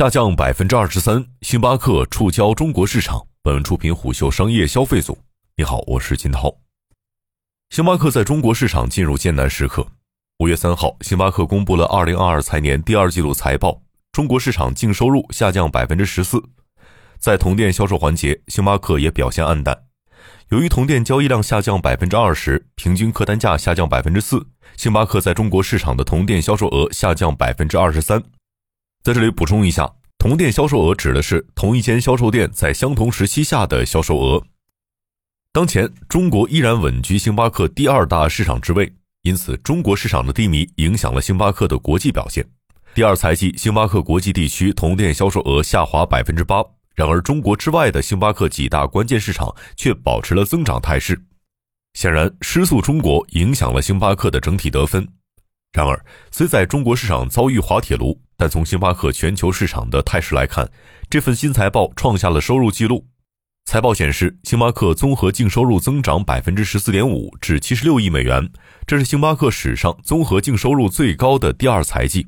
下降百分之二十三，星巴克触礁中国市场。本文出品虎嗅商业消费组。你好，我是金涛。星巴克在中国市场进入艰难时刻。五月三号，星巴克公布了二零二二财年第二季度财报，中国市场净收入下降百分之十四。在同店销售环节，星巴克也表现黯淡。由于同店交易量下降百分之二十，平均客单价下降百分之四，星巴克在中国市场的同店销售额下降百分之二十三。在这里补充一下，同店销售额指的是同一间销售店在相同时期下的销售额。当前，中国依然稳居星巴克第二大市场之位，因此中国市场的低迷影响了星巴克的国际表现。第二财季，星巴克国际地区同店销售额下滑百分之八，然而中国之外的星巴克几大关键市场却保持了增长态势。显然，失速中国影响了星巴克的整体得分。然而，虽在中国市场遭遇滑铁卢，但从星巴克全球市场的态势来看，这份新财报创下了收入纪录。财报显示，星巴克综合净收入增长百分之十四点五，至七十六亿美元，这是星巴克史上综合净收入最高的第二财季。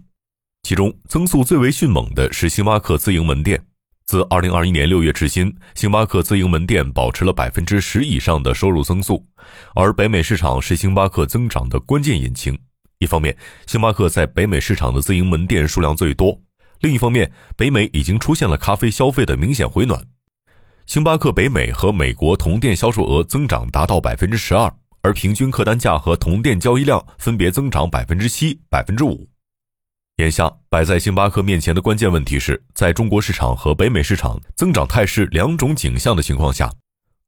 其中，增速最为迅猛的是星巴克自营门店。自二零二一年六月至今，星巴克自营门店保持了百分之十以上的收入增速，而北美市场是星巴克增长的关键引擎。一方面，星巴克在北美市场的自营门店数量最多；另一方面，北美已经出现了咖啡消费的明显回暖。星巴克北美和美国同店销售额增长达到百分之十二，而平均客单价和同店交易量分别增长百分之七、百分之五。眼下摆在星巴克面前的关键问题是，在中国市场和北美市场增长态势两种景象的情况下，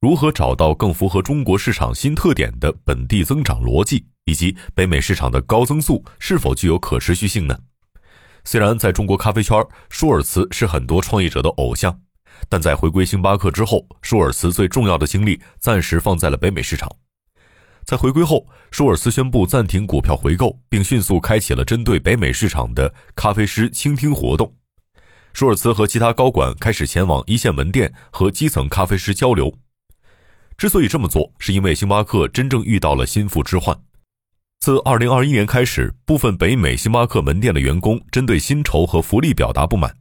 如何找到更符合中国市场新特点的本地增长逻辑？以及北美市场的高增速是否具有可持续性呢？虽然在中国咖啡圈，舒尔茨是很多创业者的偶像，但在回归星巴克之后，舒尔茨最重要的精力暂时放在了北美市场。在回归后，舒尔茨宣布暂停股票回购，并迅速开启了针对北美市场的咖啡师倾听活动。舒尔茨和其他高管开始前往一线门店和基层咖啡师交流。之所以这么做，是因为星巴克真正遇到了心腹之患。自二零二一年开始，部分北美星巴克门店的员工针对薪酬和福利表达不满。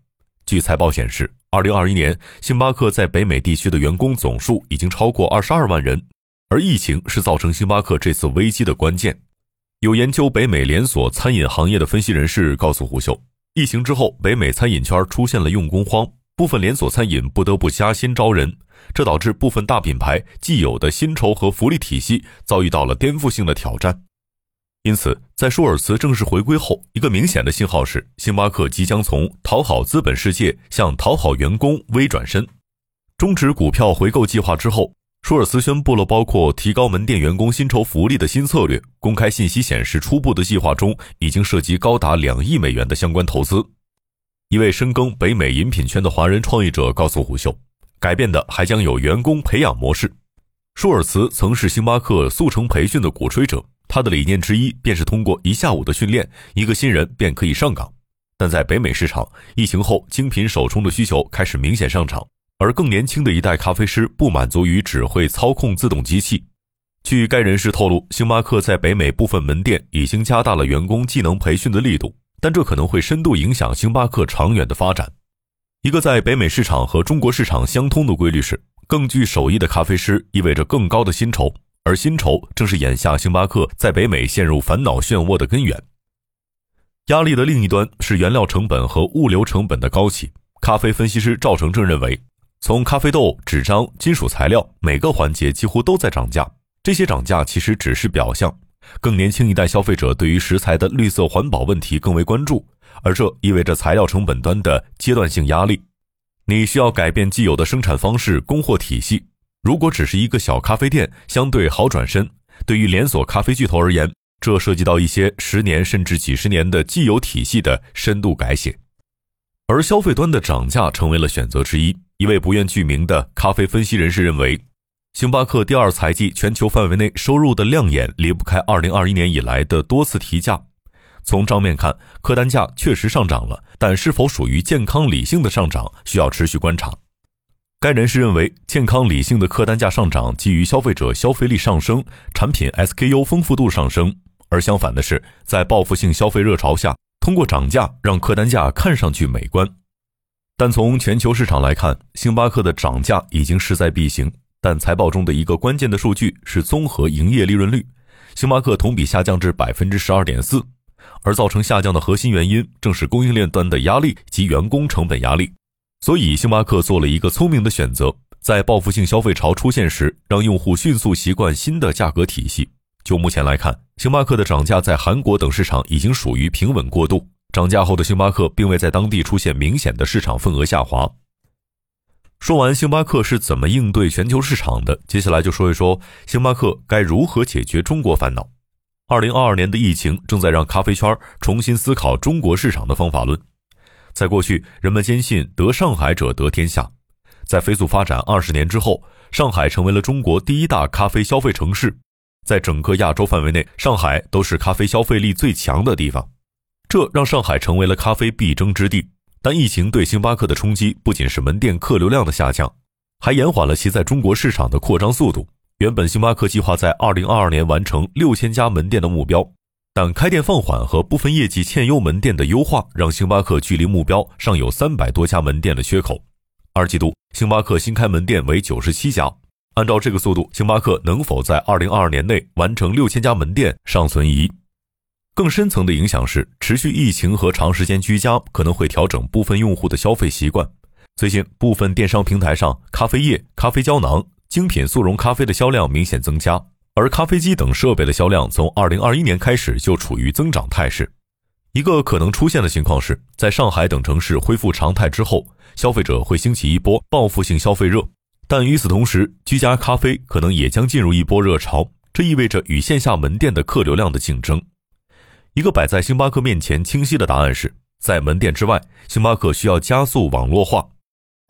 据财报显示，二零二一年星巴克在北美地区的员工总数已经超过二十二万人，而疫情是造成星巴克这次危机的关键。有研究北美连锁餐饮行业的分析人士告诉胡秀，疫情之后，北美餐饮圈出现了用工荒，部分连锁餐饮不得不加薪招人，这导致部分大品牌既有的薪酬和福利体系遭遇到了颠覆性的挑战。因此，在舒尔茨正式回归后，一个明显的信号是，星巴克即将从讨好资本世界向讨好员工微转身。终止股票回购计划之后，舒尔茨宣布了包括提高门店员工薪酬福利的新策略。公开信息显示，初步的计划中已经涉及高达两亿美元的相关投资。一位深耕北美饮品圈的华人创业者告诉虎嗅，改变的还将有员工培养模式。舒尔茨曾是星巴克速成培训的鼓吹者。他的理念之一便是通过一下午的训练，一个新人便可以上岗。但在北美市场，疫情后精品手冲的需求开始明显上涨，而更年轻的一代咖啡师不满足于只会操控自动机器。据该人士透露，星巴克在北美部分门店已经加大了员工技能培训的力度，但这可能会深度影响星巴克长远的发展。一个在北美市场和中国市场相通的规律是，更具手艺的咖啡师意味着更高的薪酬。而薪酬正是眼下星巴克在北美陷入烦恼漩涡的根源。压力的另一端是原料成本和物流成本的高企。咖啡分析师赵成正认为，从咖啡豆、纸张、金属材料每个环节几乎都在涨价。这些涨价其实只是表象。更年轻一代消费者对于食材的绿色环保问题更为关注，而这意味着材料成本端的阶段性压力。你需要改变既有的生产方式、供货体系。如果只是一个小咖啡店，相对好转身；对于连锁咖啡巨头而言，这涉及到一些十年甚至几十年的既有体系的深度改写。而消费端的涨价成为了选择之一。一位不愿具名的咖啡分析人士认为，星巴克第二财季全球范围内收入的亮眼离不开2021年以来的多次提价。从账面看，客单价确实上涨了，但是否属于健康理性的上涨，需要持续观察。该人士认为，健康理性的客单价上涨基于消费者消费力上升，产品 SKU 丰富度上升；而相反的是，在报复性消费热潮下，通过涨价让客单价看上去美观。但从全球市场来看，星巴克的涨价已经势在必行。但财报中的一个关键的数据是综合营业利润率，星巴克同比下降至百分之十二点四，而造成下降的核心原因正是供应链端的压力及员工成本压力。所以，星巴克做了一个聪明的选择，在报复性消费潮出现时，让用户迅速习惯新的价格体系。就目前来看，星巴克的涨价在韩国等市场已经属于平稳过渡，涨价后的星巴克并未在当地出现明显的市场份额下滑。说完星巴克是怎么应对全球市场的，接下来就说一说星巴克该如何解决中国烦恼。二零二二年的疫情正在让咖啡圈重新思考中国市场的方法论。在过去，人们坚信得上海者得天下。在飞速发展二十年之后，上海成为了中国第一大咖啡消费城市，在整个亚洲范围内，上海都是咖啡消费力最强的地方，这让上海成为了咖啡必争之地。但疫情对星巴克的冲击不仅是门店客流量的下降，还延缓了其在中国市场的扩张速度。原本星巴克计划在二零二二年完成六千家门店的目标，但开店放缓和部分业绩欠优门店的优化，让星巴克距离目标尚有三百多家门店的缺口。二季度星巴克新开门店为九十七家，按照这个速度，星巴克能否在二零二二年内完成六千家门店尚存疑。更深层的影响是，持续疫情和长时间居家可能会调整部分用户的消费习惯。最近，部分电商平台上，咖啡液、咖啡胶囊、精品速溶咖啡的销量明显增加，而咖啡机等设备的销量从2021年开始就处于增长态势。一个可能出现的情况是，在上海等城市恢复常态之后，消费者会兴起一波报复性消费热，但与此同时，居家咖啡可能也将进入一波热潮，这意味着与线下门店的客流量的竞争。一个摆在星巴克面前清晰的答案是，在门店之外，星巴克需要加速网络化。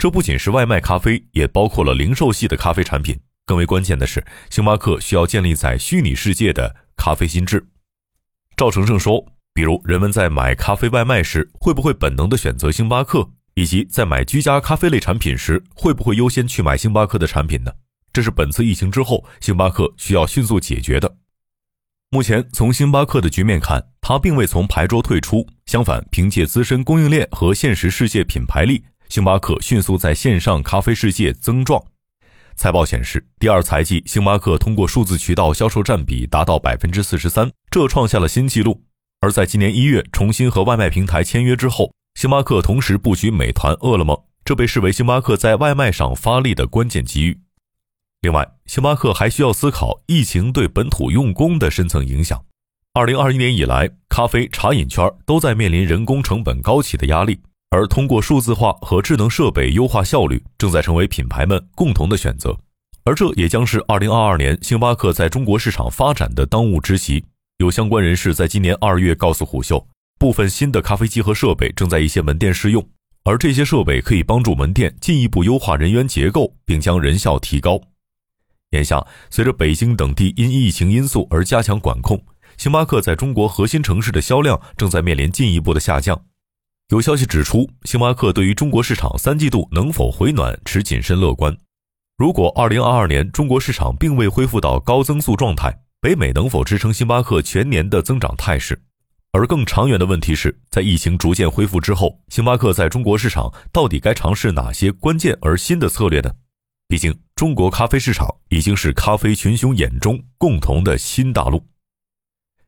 这不仅是外卖咖啡，也包括了零售系的咖啡产品。更为关键的是，星巴克需要建立在虚拟世界的咖啡心智。赵成胜说：“比如人们在买咖啡外卖时，会不会本能的选择星巴克？以及在买居家咖啡类产品时，会不会优先去买星巴克的产品呢？这是本次疫情之后，星巴克需要迅速解决的。”目前，从星巴克的局面看，它并未从牌桌退出，相反，凭借自身供应链和现实世界品牌力，星巴克迅速在线上咖啡世界增壮。财报显示，第二财季，星巴克通过数字渠道销售占比达到百分之四十三，这创下了新纪录。而在今年一月重新和外卖平台签约之后，星巴克同时布局美团、饿了么，这被视为星巴克在外卖上发力的关键机遇。另外，星巴克还需要思考疫情对本土用工的深层影响。二零二一年以来，咖啡茶饮圈都在面临人工成本高企的压力，而通过数字化和智能设备优化效率，正在成为品牌们共同的选择。而这也将是二零二二年星巴克在中国市场发展的当务之急。有相关人士在今年二月告诉虎嗅，部分新的咖啡机和设备正在一些门店试用，而这些设备可以帮助门店进一步优化人员结构，并将人效提高。眼下，随着北京等地因疫情因素而加强管控，星巴克在中国核心城市的销量正在面临进一步的下降。有消息指出，星巴克对于中国市场三季度能否回暖持谨慎乐观。如果2022年中国市场并未恢复到高增速状态，北美能否支撑星巴克全年的增长态势？而更长远的问题是，在疫情逐渐恢复之后，星巴克在中国市场到底该尝试哪些关键而新的策略呢？毕竟，中国咖啡市场已经是咖啡群雄眼中共同的新大陆。